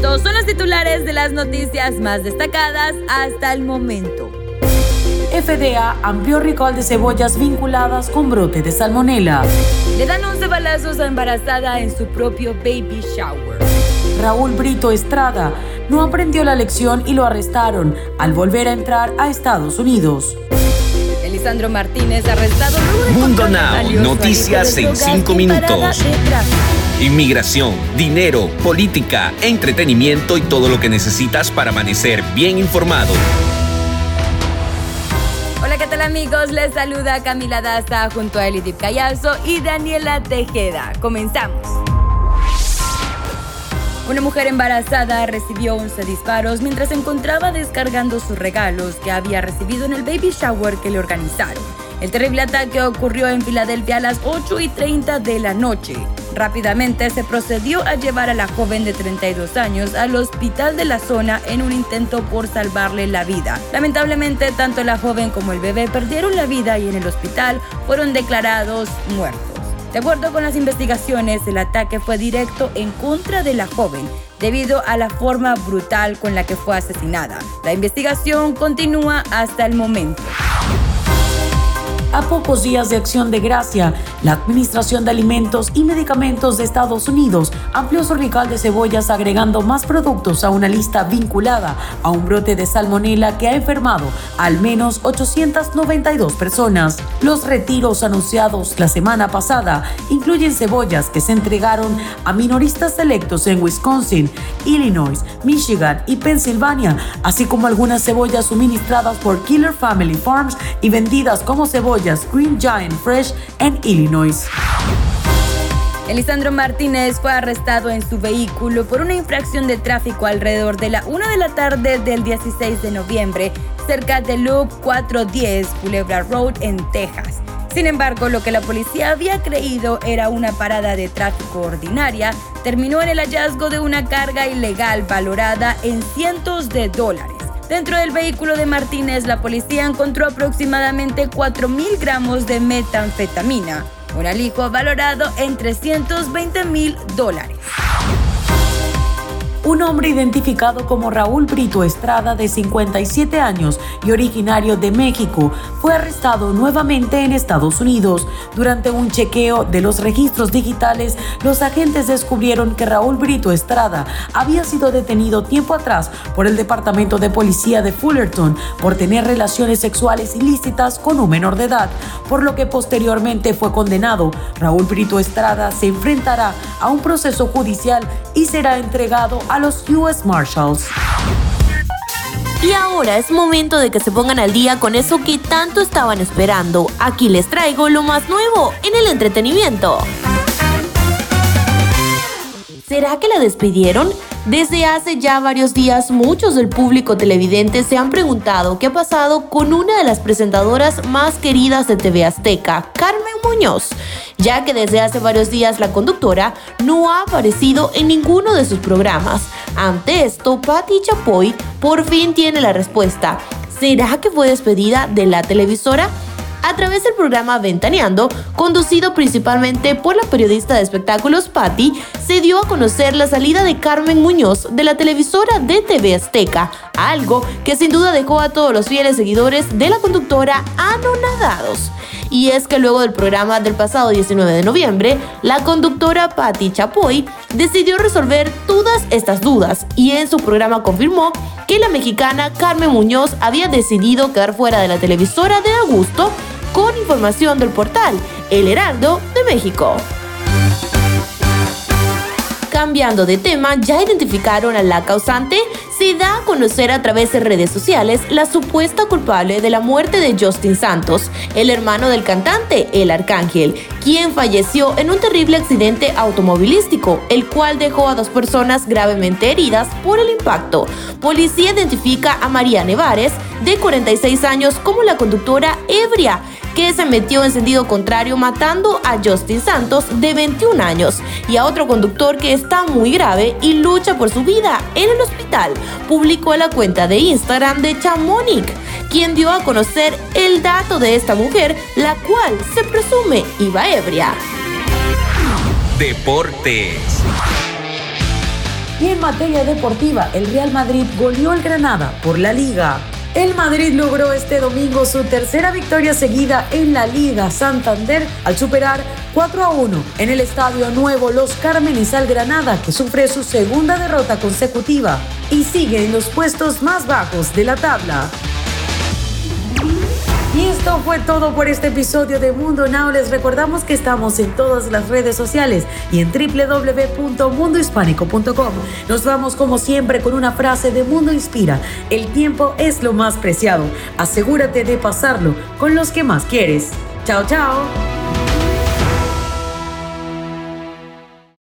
Estos son los titulares de las noticias más destacadas hasta el momento. FDA amplió recall de cebollas vinculadas con brote de salmonela. Le dan 11 balazos a embarazada en su propio baby shower. Raúl Brito Estrada no aprendió la lección y lo arrestaron al volver a entrar a Estados Unidos. Elisandro Martínez arrestado Mundo Now, noticias en 5 minutos. Inmigración, dinero, política, entretenimiento y todo lo que necesitas para amanecer bien informado. Hola, ¿qué tal amigos? Les saluda Camila Daza junto a Elidip Callazo y Daniela Tejeda. Comenzamos. Una mujer embarazada recibió 11 disparos mientras se encontraba descargando sus regalos que había recibido en el baby shower que le organizaron. El terrible ataque ocurrió en Filadelfia a las 8 y 30 de la noche. Rápidamente se procedió a llevar a la joven de 32 años al hospital de la zona en un intento por salvarle la vida. Lamentablemente, tanto la joven como el bebé perdieron la vida y en el hospital fueron declarados muertos. De acuerdo con las investigaciones, el ataque fue directo en contra de la joven debido a la forma brutal con la que fue asesinada. La investigación continúa hasta el momento. A pocos días de acción de gracia, la Administración de Alimentos y Medicamentos de Estados Unidos amplió su rical de cebollas agregando más productos a una lista vinculada a un brote de salmonela que ha enfermado al menos 892 personas. Los retiros anunciados la semana pasada incluyen cebollas que se entregaron a minoristas selectos en Wisconsin, Illinois, Michigan y Pensilvania, así como algunas cebollas suministradas por Killer Family Farms y vendidas como cebollas Green Giant Fresh en Illinois. Elisandro Martínez fue arrestado en su vehículo por una infracción de tráfico alrededor de la 1 de la tarde del 16 de noviembre, cerca de Loop 410 Culebra Road en Texas. Sin embargo, lo que la policía había creído era una parada de tráfico ordinaria terminó en el hallazgo de una carga ilegal valorada en cientos de dólares. Dentro del vehículo de Martínez, la policía encontró aproximadamente 4.000 gramos de metanfetamina, un alijo valorado en 320 mil dólares. Un hombre identificado como Raúl Brito Estrada, de 57 años y originario de México, fue arrestado nuevamente en Estados Unidos. Durante un chequeo de los registros digitales, los agentes descubrieron que Raúl Brito Estrada había sido detenido tiempo atrás por el Departamento de Policía de Fullerton por tener relaciones sexuales ilícitas con un menor de edad, por lo que posteriormente fue condenado. Raúl Brito Estrada se enfrentará a un proceso judicial y será entregado a los US Marshals. Y ahora es momento de que se pongan al día con eso que tanto estaban esperando. Aquí les traigo lo más nuevo en el entretenimiento. ¿Será que la despidieron? Desde hace ya varios días, muchos del público televidente se han preguntado qué ha pasado con una de las presentadoras más queridas de TV Azteca, Carmen Muñoz, ya que desde hace varios días la conductora no ha aparecido en ninguno de sus programas. Ante esto, Patti Chapoy por fin tiene la respuesta. ¿Será que fue despedida de la televisora? A través del programa Ventaneando, conducido principalmente por la periodista de espectáculos Patty, se dio a conocer la salida de Carmen Muñoz de la televisora de TV Azteca, algo que sin duda dejó a todos los fieles seguidores de la conductora anonadados. Y es que luego del programa del pasado 19 de noviembre, la conductora Patti Chapoy decidió resolver todas estas dudas y en su programa confirmó que la mexicana Carmen Muñoz había decidido quedar fuera de la televisora de Augusto con información del portal El Heraldo de México. Cambiando de tema, ya identificaron a la causante. Se conocer a través de redes sociales la supuesta culpable de la muerte de Justin Santos, el hermano del cantante, el Arcángel, quien falleció en un terrible accidente automovilístico, el cual dejó a dos personas gravemente heridas por el impacto. Policía identifica a María Nevares, de 46 años, como la conductora ebria que se metió en sentido contrario matando a Justin Santos de 21 años y a otro conductor que está muy grave y lucha por su vida en el hospital. Publicó la cuenta de Instagram de Chamonic, quien dio a conocer el dato de esta mujer, la cual se presume iba ebria. Deportes. Y en materia deportiva, el Real Madrid goleó al Granada por la liga. El Madrid logró este domingo su tercera victoria seguida en la Liga Santander al superar 4 a 1 en el Estadio Nuevo Los Cármenes al Granada, que sufre su segunda derrota consecutiva y sigue en los puestos más bajos de la tabla. Esto fue todo por este episodio de Mundo Now. Les recordamos que estamos en todas las redes sociales y en www.mundohispánico.com. Nos vamos como siempre con una frase de Mundo Inspira. El tiempo es lo más preciado. Asegúrate de pasarlo con los que más quieres. Chao, chao.